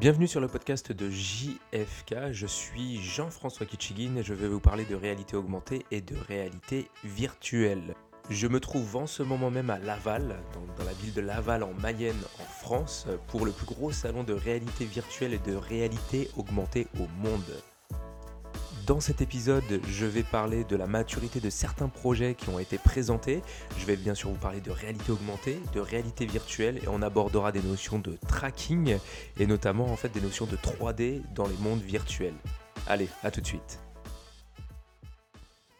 Bienvenue sur le podcast de JFK, je suis Jean-François Kitchigin et je vais vous parler de réalité augmentée et de réalité virtuelle. Je me trouve en ce moment même à Laval, dans, dans, la ville de Laval en Mayenne en France, pour le plus gros salon de réalité virtuelle et de réalité augmentée au monde. Dans cet épisode, je vais parler de la maturité de certains projets qui ont été présentés. Je vais bien sûr vous parler de réalité augmentée, de réalité virtuelle et on abordera des notions de tracking et notamment en fait des notions de 3D dans les mondes virtuels. Allez, à tout de suite.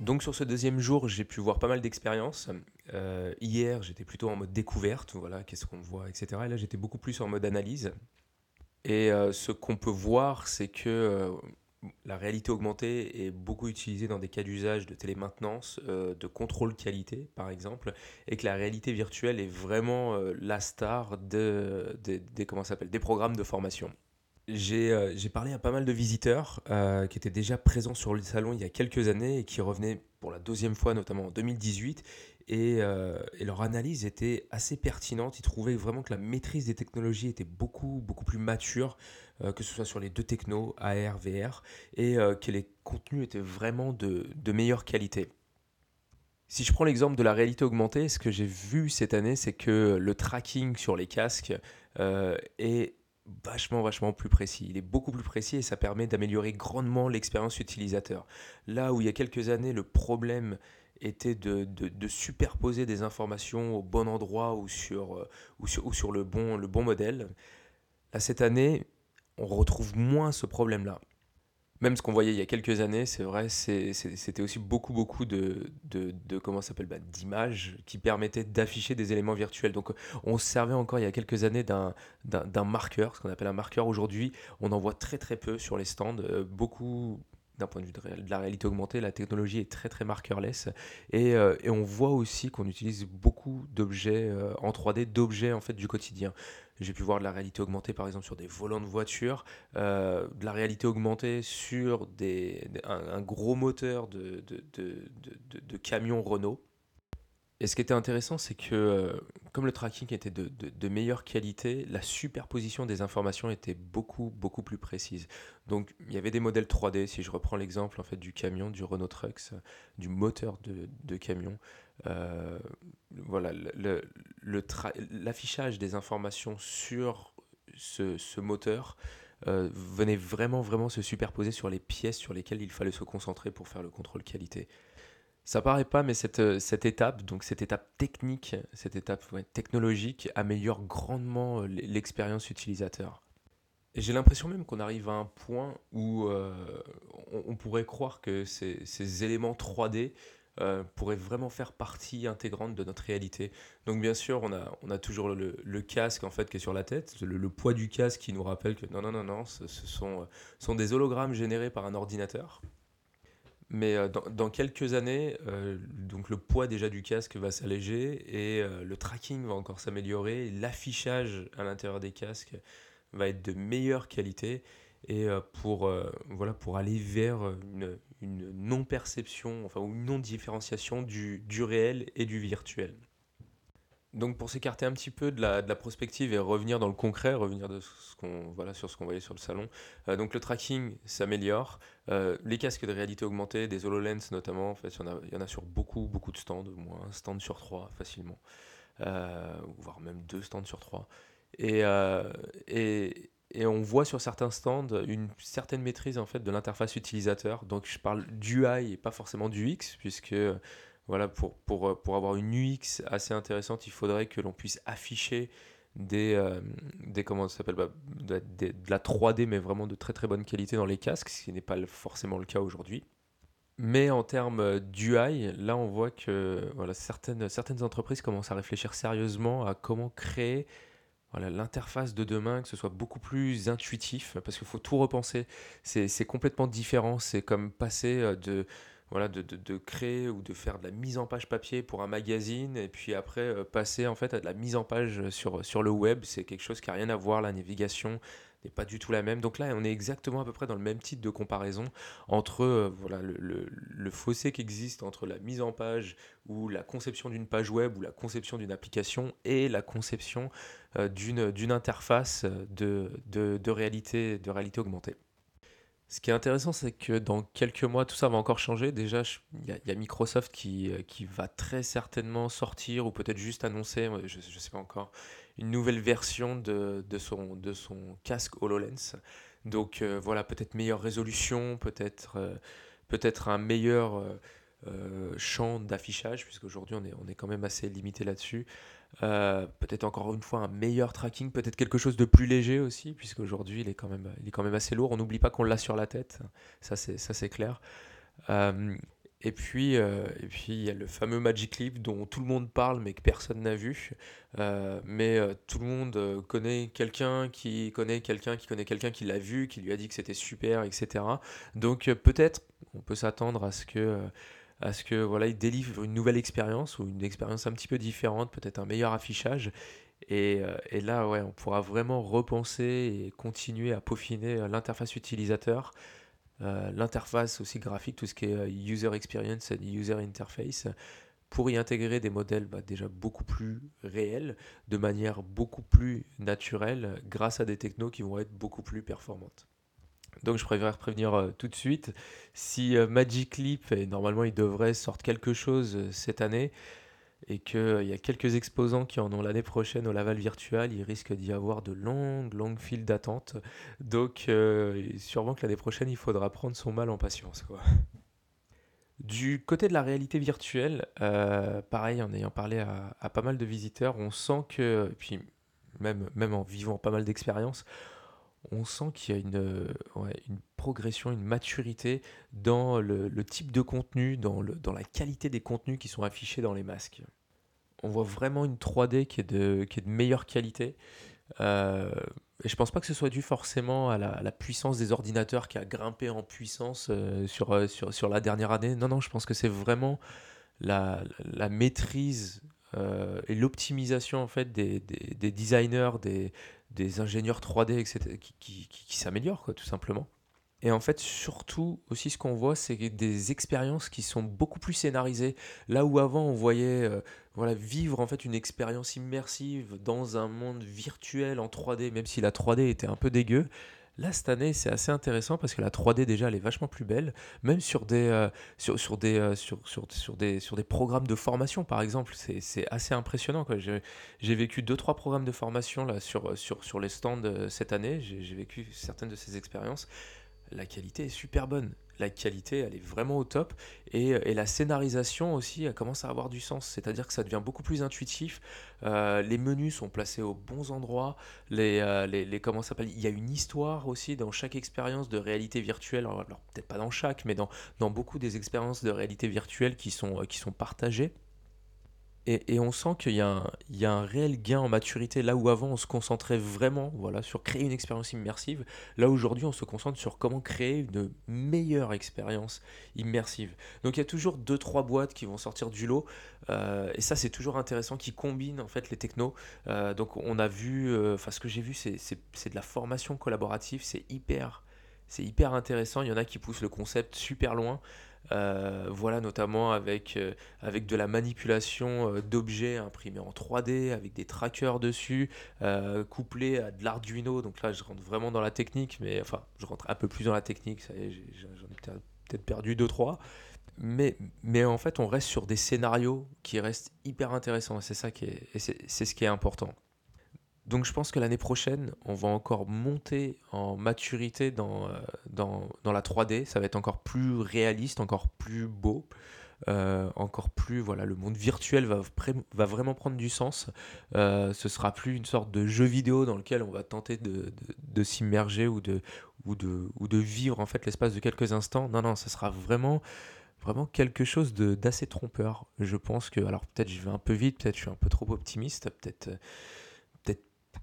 Donc sur ce deuxième jour, j'ai pu voir pas mal d'expériences. Euh, hier, j'étais plutôt en mode découverte, voilà, qu'est-ce qu'on voit, etc. Et là, j'étais beaucoup plus en mode analyse. Et euh, ce qu'on peut voir, c'est que euh, la réalité augmentée est beaucoup utilisée dans des cas d'usage de télémaintenance, euh, de contrôle qualité par exemple, et que la réalité virtuelle est vraiment euh, la star de, comment des programmes de formation. J'ai euh, parlé à pas mal de visiteurs qui étaient déjà présents sur le salon il y a quelques années et qui revenaient pour la deuxième fois, notamment en 2018, et, et, leur analyse était assez pertinente. Ils trouvaient vraiment que la maîtrise des technologies était beaucoup, beaucoup plus mature euh, que ce soit sur les deux technos, AR, VR, et euh, que les contenus étaient vraiment de, de meilleure qualité. Si je prends l'exemple de la réalité augmentée, ce que j'ai vu cette année, c'est que le tracking sur les casques euh, est vachement, vachement plus précis. Il est beaucoup plus précis et ça permet d'améliorer grandement l'expérience utilisateur. Là où il y a quelques années, le problème était de, superposer des informations au bon endroit ou sur, ou sur, ou sur le, bon, le bon modèle, là, cette année, on retrouve moins ce problème-là. Même ce qu'on voyait il y a quelques années, c'est vrai, c'était aussi beaucoup, beaucoup de, de, comment s'appelle, bah, d'images qui permettaient d'afficher des éléments virtuels. Donc, on se servait encore il y a quelques années d'un marqueur, ce qu'on appelle un marqueur. Aujourd'hui, on en voit très, très peu sur les stands. Euh, beaucoup, d'un point de vue de, la réalité augmentée, la technologie est très très markerless et, euh, et on voit aussi qu'on utilise beaucoup d'objets euh, en 3D, d'objets en fait du quotidien. J'ai pu voir de la réalité augmentée par exemple sur des volants de voiture, euh, de la réalité augmentée sur un, gros moteur de, de, de, de camion Renault. Et ce qui était intéressant, c'est que euh, comme le tracking était de, meilleure qualité, la superposition des informations était beaucoup, beaucoup plus précise. Donc il y avait des modèles 3D, si je reprends l'exemple en fait, du camion, du Renault Trucks, du moteur de, camion. Euh, voilà, l'affichage des informations sur ce, ce moteur euh, venait vraiment, vraiment se superposer sur les pièces sur lesquelles il fallait se concentrer pour faire le contrôle qualité. Ça paraît pas, mais cette, euh, cette étape, donc cette étape technique, cette étape technologique améliore grandement euh, l'expérience utilisateur. J'ai l'impression même qu'on arrive à un point où euh, on, pourrait croire que ces, éléments 3D pourraient vraiment faire partie intégrante de notre réalité. Donc bien sûr, on a, on a toujours le, casque en fait qui est sur la tête, le, le, poids du casque qui nous rappelle que non, non, non, non, ce, ce sont, sont des hologrammes générés par un ordinateur. Mais euh, dans, quelques années, euh, donc le poids déjà du casque va s'alléger et euh, le tracking va encore s'améliorer. L'affichage à l'intérieur des casques va être de meilleure qualité et pour, voilà, pour aller vers une, une non-perception, enfin une non-différenciation du, du réel et du virtuel. Donc pour s'écarter un petit peu de la, de prospective et revenir dans le concret, revenir sur ce qu'on voyait sur le salon, euh, donc le tracking s'améliore, euh, les casques de réalité augmentée, des HoloLens notamment, en fait, il y, en a, sur beaucoup, beaucoup de stands, au moins un stand sur trois facilement, euh, voire même deux stands sur trois. Et, on voit sur certains stands une certaine maîtrise en fait de l'interface utilisateur. Donc je parle du UI et pas forcément du X, puisque voilà, pour, pour, euh, pour avoir une UX assez intéressante, il faudrait que l'on puisse afficher des, euh, des comment ça s'appelle bah, de, la 3D, mais vraiment de très très bonne qualité dans les casques, ce qui n'est pas forcément le cas aujourd'hui. Mais en termes d'UI, là on voit que voilà, certaines, certaines entreprises commencent à réfléchir sérieusement à comment créer voilà, l'interface de demain, que ce soit beaucoup plus intuitif, parce qu'il faut tout repenser. C'est complètement différent. C'est comme passer euh, de voilà, de, créer ou de faire de la mise en page papier pour un magazine et puis après euh, passer en fait à de la mise en page sur, le web. C'est quelque chose qui n'a rien à voir, la navigation n'est pas du tout la même. Donc là, on est exactement à peu près dans le même type de comparaison entre euh, voilà, le, le, fossé qui existe entre la mise en page ou la conception d'une page web ou la conception d'une application et la conception euh, d'une interface de réalité augmentée. Ce qui est intéressant, c'est que dans quelques mois, tout ça va encore changer. Déjà, il y, a- Microsoft qui, euh, qui va très certainement sortir, ou peut-être juste annoncer, je ne sais pas encore, une nouvelle version de, de son, de son casque HoloLens. Donc euh, voilà, peut-être meilleure résolution, peut-être euh, peut-être un meilleur champ d'affichage, puisqu'aujourd'hui on est, on est quand même assez limité là-dessus. Euh, peut-être encore une fois un meilleur tracking, peut-être quelque chose de plus léger aussi, puisqu'aujourd'hui il est quand même, il est quand même assez lourd. On n'oublie pas qu'on l'a sur la tête, ça c'est, clair. Euh, et puis, euh, il y a le fameux Magic Leap dont tout le monde parle mais que personne n'a vu. Euh, mais euh, tout le monde euh, connaît quelqu'un qui connaît quelqu'un qui connaît quelqu'un qui l'a vu, qui lui a dit que c'était super, etc. Donc euh, peut-être on peut s'attendre à ce que euh, à ce que voilà, il délivre une nouvelle expérience ou une expérience un petit peu différente, peut-être un meilleur affichage. Et, euh, là, on pourra vraiment repenser et continuer à peaufiner euh, l'interface utilisateur, euh, l'interface aussi graphique, tout ce qui est user experience et user interface, pour y intégrer des modèles bah, déjà beaucoup plus réels, de manière beaucoup plus naturelle, grâce à des technos qui vont être beaucoup plus performantes. Donc je préfère prévenir euh, tout de suite, si euh, Magic Leap, normalement il devrait sortir quelque chose euh, cette année, et qu'il y a quelques exposants qui en ont l'année prochaine au Laval Virtual, il risque d'y avoir de longues, longues files d'attente. Donc sûrement que l'année prochaine, il faudra prendre son mal en patience. Du côté de la réalité virtuelle, pareil, en ayant parlé à, pas mal de visiteurs, on sent que, puis même, même en vivant pas mal d'expériences, on sent qu'il y a une, euh, progression, une maturité dans le, type de contenu, dans, la qualité des contenus qui sont affichés dans les masques. On voit vraiment une 3D qui est de, meilleure qualité. Euh, et je pense pas que ce soit dû forcément à la, puissance des ordinateurs qui a grimpé en puissance euh, sur, la dernière année. Non, non, je pense que c'est vraiment la maîtrise euh, et l'optimisation en fait des, des, des designers, des, des ingénieurs 3D, etc., qui, qui, s'améliorent, tout simplement. Et en fait, surtout, aussi, ce qu'on voit, c'est des expériences qui sont beaucoup plus scénarisées. Là où avant, on voyait euh, voilà, vivre en fait une expérience immersive dans un monde virtuel en 3D, même si la 3D était un peu dégueu. Là, cette année, c'est assez intéressant parce que la 3D, déjà, elle est vachement plus belle. Même sur des, euh, sur, sur des, euh, sur, sur, sur des, sur des programmes de formation, par exemple, c'est assez impressionnant. J'ai vécu deux, trois programmes de formation là, sur, sur, sur les stands euh, cette année. J'ai vécu certaines de ces expériences la qualité est super bonne. La qualité, elle est vraiment au top. Et, et la scénarisation aussi, elle commence à avoir du sens. C'est-à-dire que ça devient beaucoup plus intuitif. Euh, les menus sont placés aux bons endroits. Les, euh, les, s'appelle? Il y a une histoire aussi dans chaque expérience de réalité virtuelle. Alors, peut-être pas dans chaque, mais dans, beaucoup des expériences de réalité virtuelle euh, qui sont partagées. Et, on sent qu'il y a un, réel gain en maturité. Là où avant on se concentrait vraiment voilà, sur créer une expérience immersive, là aujourd'hui on se concentre sur comment créer une meilleure expérience immersive. Donc il y a toujours deux trois boîtes qui vont sortir du lot euh, et ça c'est toujours intéressant qui combinent en fait les technos. Euh, donc on a vu, euh, enfin ce que j'ai vu c'est de la formation collaborative, c'est hyper c'est hyper intéressant. Il y en a qui poussent le concept super loin. Euh, voilà, notamment avec, euh, avec de la manipulation euh, d'objets imprimés en 3D, avec des trackers dessus, couplés à de l'Arduino. Donc là, je rentre vraiment dans la technique, mais enfin, je rentre un peu plus dans la technique. Ça y est, j'en ai peut-être perdu deux trois Mais, mais en fait, on reste sur des scénarios qui restent hyper intéressants. Et c'est ça qui est, c'est ce qui est important. Donc je pense que l'année prochaine, on va encore monter en maturité dans, euh, dans, la 3D. Ça va être encore plus réaliste, encore plus beau, euh, encore plus... Voilà, le monde virtuel va, va vraiment prendre du sens. Euh, ce sera plus une sorte de jeu vidéo dans lequel on va tenter de, de, s'immerger ou de, ou, de, ou de vivre en fait l'espace de quelques instants. Non, non, ce sera vraiment vraiment quelque chose d'assez trompeur. Je pense que, alors peut-être je vais un peu vite, peut-être je suis un peu trop optimiste, peut-être euh, peut-être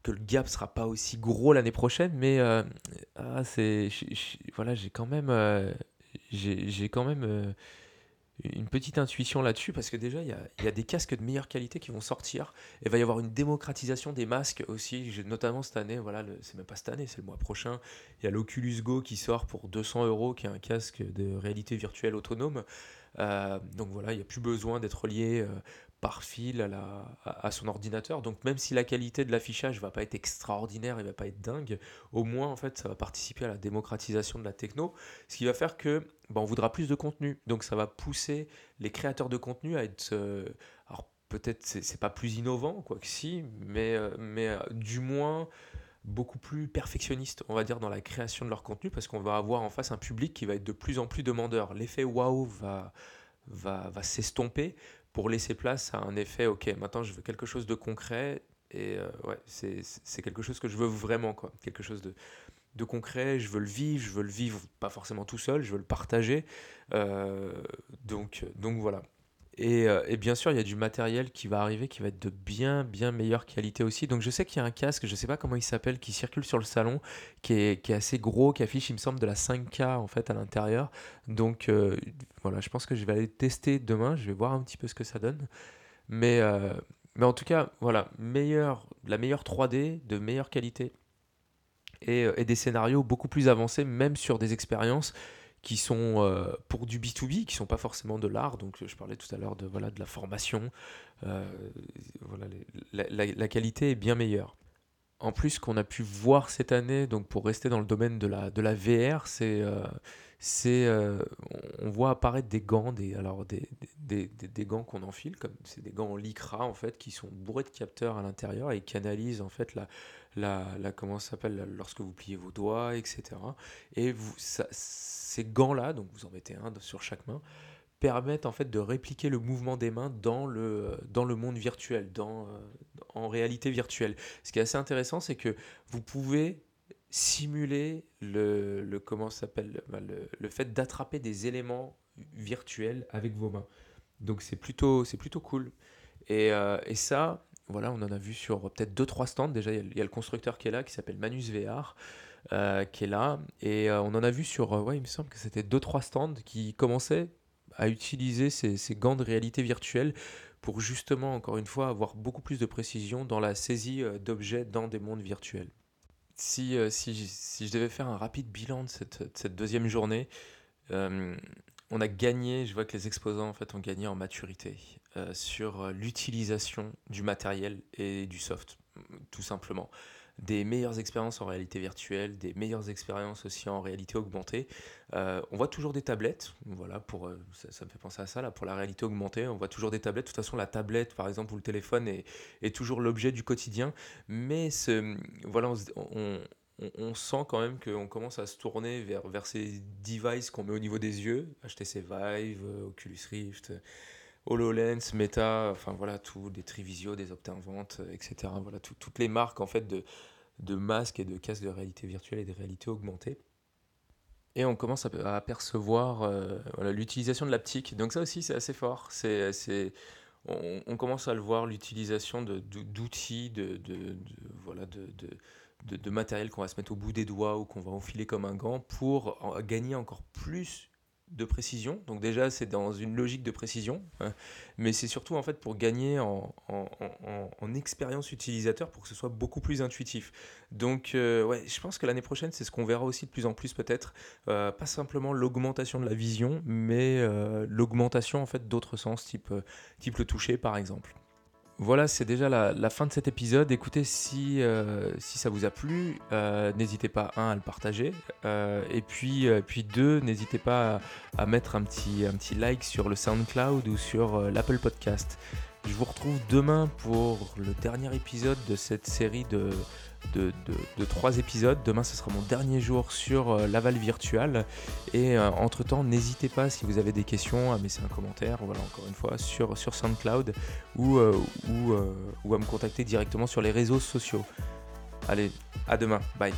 que le gap sera pas aussi gros l'année prochaine, mais euh, ah, c'est, voilà, j'ai quand même, euh, j'ai quand même, euh, une petite intuition là-dessus parce que déjà, il y a, des casques de meilleure qualité qui vont sortir. Et il va y avoir une démocratisation des masques aussi, notamment cette année. Voilà, c'est même pas cette année, c'est le mois prochain. Il y a l'Oculus Go qui sort pour 200 euros, qui est un casque de réalité virtuelle autonome. Euh, donc voilà, il n'y a plus besoin d'être lié euh, par fil à, son ordinateur. Donc même si la qualité de l'affichage va pas être extraordinaire, il va pas être dingue, au moins en fait ça va participer à la démocratisation de la techno, ce qui va faire que bah, on voudra plus de contenu. Donc ça va pousser les créateurs de contenu à être euh, alors peut-être c'est pas plus innovant quoi que si, mais mais du moins beaucoup plus perfectionniste, on va dire, dans la création de leur contenu, parce qu'on va avoir en face un public qui va être de plus en plus demandeur. L'effet waouh va, va, va s'estomper pour laisser place à un effet, ok, maintenant je veux quelque chose de concret, et euh, ouais, c'est quelque chose que je veux vraiment, quoi. Quelque chose de, de concret, je veux le vivre, je veux le vivre pas forcément tout seul, je veux le partager. Euh, donc, donc voilà. Euh, et, bien sûr, il y a du matériel qui va arriver qui va être de bien, bien meilleure qualité aussi. Donc je sais qu'il y a un casque, je ne sais pas comment il s'appelle, qui circule sur le salon, qui est, assez gros, qui affiche, il me semble, de la 5K en fait à l'intérieur. Donc euh, voilà, je pense que je vais aller tester demain, je vais voir un petit peu ce que ça donne. Mais, euh, mais en tout cas, voilà, meilleur, la meilleure 3D, de meilleure qualité. Et des scénarios beaucoup plus avancés, même sur des expériences qui sont euh, pour du B2B, qui sont pas forcément de l'art. Donc je parlais tout à l'heure de, voilà, de la formation. Euh, voilà, la, qualité est bien meilleure. En plus, qu'on a pu voir cette année, donc pour rester dans le domaine de la, de la VR, c'est euh, c'est on voit apparaître des gants, des, alors des, des, des, des gants qu'on enfile, comme c'est des gants en lycra en fait, qui sont bourrés de capteurs à l'intérieur et qui analysent en fait la, la, la comment s'appelle lorsque vous pliez vos doigts, etc. Et vous, ça, ces gants-là, donc vous en mettez un sur chaque main, permettent en fait de répliquer le mouvement des mains dans le, dans le monde virtuel, dans, euh, en réalité virtuelle. Ce qui est assez intéressant, c'est que vous pouvez simuler le, comment s'appelle le, fait d'attraper des éléments virtuels avec vos mains. Donc c'est plutôt, plutôt cool. Et, euh, et, ça, voilà, on en a vu sur peut-être 2-3 stands. Déjà, il y, a le constructeur qui est là, qui s'appelle Manus VR. Euh, qui est là. Et euh, on en a vu sur, euh, ouais, il me semble que c'était 2-3 stands qui commençaient à utiliser ces, ces, gants de réalité virtuelle pour justement, encore une fois, avoir beaucoup plus de précision dans la saisie d'objets dans des mondes virtuels. Si, si, si, je devais faire un rapide bilan de cette, cette deuxième journée, on a gagné, je vois que les exposants en fait ont gagné en maturité sur l'utilisation du matériel et du soft, tout simplement des meilleures expériences en réalité virtuelle, des meilleures expériences aussi en réalité augmentée. Euh, on voit toujours des tablettes, voilà, pour, euh, ça, me fait penser à ça, là, pour la réalité augmentée, on voit toujours des tablettes. De toute façon, la tablette, par exemple, ou le téléphone est, toujours l'objet du quotidien, mais voilà, on, on, sent quand même qu'on commence à se tourner vers, vers ces devices qu'on met au niveau des yeux, HTC Vive, euh, Oculus Rift. HoloLens, Meta, enfin voilà, tout, des Trivisio, des Optinvent, etc. Voilà, toutes les marques en fait de, de masques et de casques de réalité virtuelle et de réalité augmentée. Et on commence à, apercevoir euh, l'utilisation de l'aptique. Donc ça aussi, c'est assez fort. C'est, c'est, on, commence à le voir, l'utilisation d'outils, de, de, de, voilà, de, de, matériel qu'on va se mettre au bout des doigts ou qu'on va enfiler comme un gant pour gagner encore plus de précision. Donc déjà, c'est dans une logique de précision, hein. mais c'est surtout en fait pour gagner en, en, expérience utilisateur pour que ce soit beaucoup plus intuitif. Donc euh, ouais, je pense que l'année prochaine, c'est ce qu'on verra aussi de plus en plus peut-être, euh, pas simplement l'augmentation de la vision, mais euh, l'augmentation en fait d'autres sens, type, type le toucher par exemple. Voilà, c'est déjà la, fin de cet épisode. Écoutez, si, euh, ça vous a plu, euh, n'hésitez pas, un, à le partager. Euh, et puis, puis deux, n'hésitez pas à, mettre un petit, un petit like sur le SoundCloud ou sur l'Apple Podcast. Je vous retrouve demain pour le dernier épisode de cette série de, de, trois épisodes. Demain, ce sera mon dernier jour sur euh, Laval Virtual. Et euh, entre-temps, n'hésitez pas si vous avez des questions à laisser un commentaire, voilà, encore une fois, sur, SoundCloud ou, euh, ou à me contacter directement sur les réseaux sociaux. Allez, à demain. Bye.